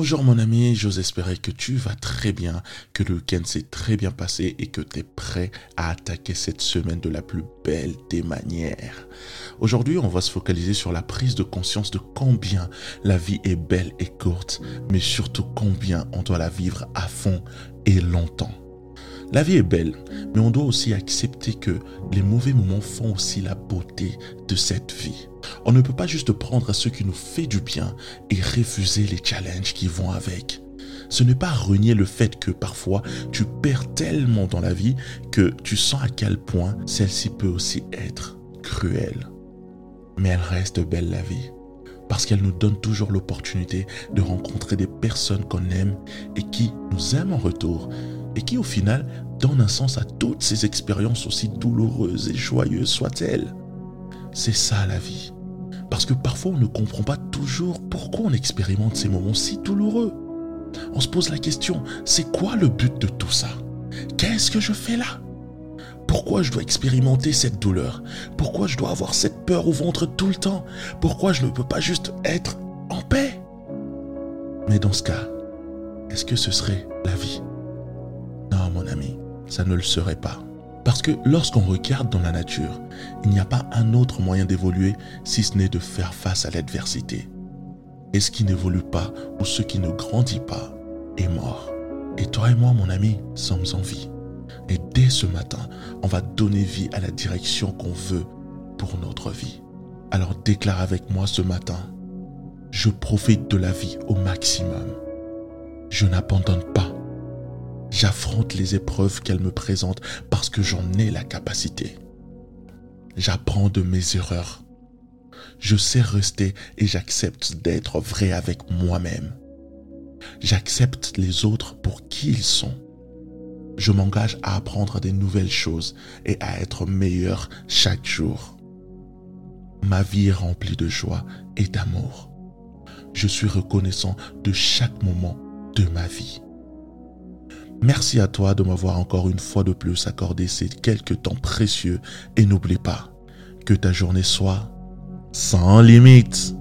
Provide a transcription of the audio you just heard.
Bonjour mon ami, j'ose espérer que tu vas très bien, que le week-end s'est très bien passé et que tu es prêt à attaquer cette semaine de la plus belle des manières. Aujourd'hui, on va se focaliser sur la prise de conscience de combien la vie est belle et courte, mais surtout combien on doit la vivre à fond et longtemps. La vie est belle, mais on doit aussi accepter que les mauvais moments font aussi la beauté de cette vie. On ne peut pas juste prendre ce qui nous fait du bien et refuser les challenges qui vont avec. Ce n'est pas renier le fait que parfois tu perds tellement dans la vie que tu sens à quel point celle-ci peut aussi être cruelle. Mais elle reste belle la vie parce qu'elle nous donne toujours l'opportunité de rencontrer des personnes qu'on aime et qui nous aiment en retour et qui au final donnent un sens à toutes ces expériences aussi douloureuses et joyeuses soient-elles. C'est ça la vie. Parce que parfois on ne comprend pas toujours pourquoi on expérimente ces moments si douloureux. On se pose la question, c'est quoi le but de tout ça? Qu'est-ce que je fais là? Pourquoi je dois expérimenter cette douleur? Pourquoi je dois avoir cette peur au ventre tout le temps? Pourquoi je ne peux pas juste être en paix? Mais dans ce cas, est-ce que ce serait la vie? Non mon ami, ça ne le serait pas. Parce que lorsqu'on regarde dans la nature, il n'y a pas un autre moyen d'évoluer si ce n'est de faire face à l'adversité. Et ce qui n'évolue pas ou ce qui ne grandit pas est mort. Et toi et moi, mon ami, sommes en vie. Et dès ce matin, on va donner vie à la direction qu'on veut pour notre vie. Alors déclare avec moi ce matin, je profite de la vie au maximum. Je n'abandonne pas J'affronte les épreuves qu'elle me présente parce que j'en ai la capacité. J'apprends de mes erreurs. Je sais rester et j'accepte d'être vrai avec moi-même. J'accepte les autres pour qui ils sont. Je m'engage à apprendre des nouvelles choses et à être meilleur chaque jour. Ma vie est remplie de joie et d'amour. Je suis reconnaissant de chaque moment de ma vie. Merci à toi de m'avoir encore une fois de plus accordé ces quelques temps précieux et n'oublie pas que ta journée soit sans limite.